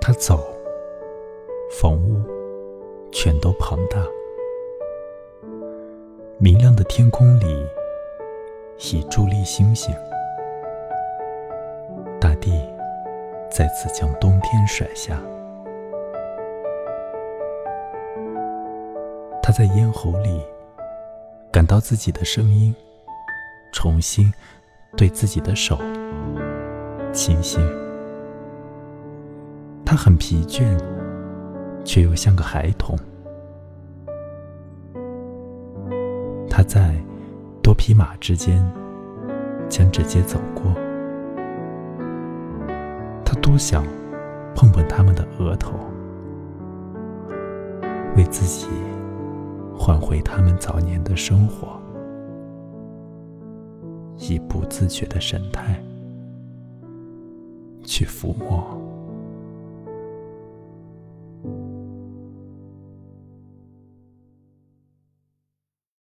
他走，房屋全都庞大。明亮的天空里，已伫立星星。大地再次将冬天甩下。他在咽喉里感到自己的声音，重新对自己的手倾心。他很疲倦，却又像个孩童。他在多匹马之间将直接走过，他多想碰碰他们的额头，为自己。换回他们早年的生活，以不自觉的神态去抚摸。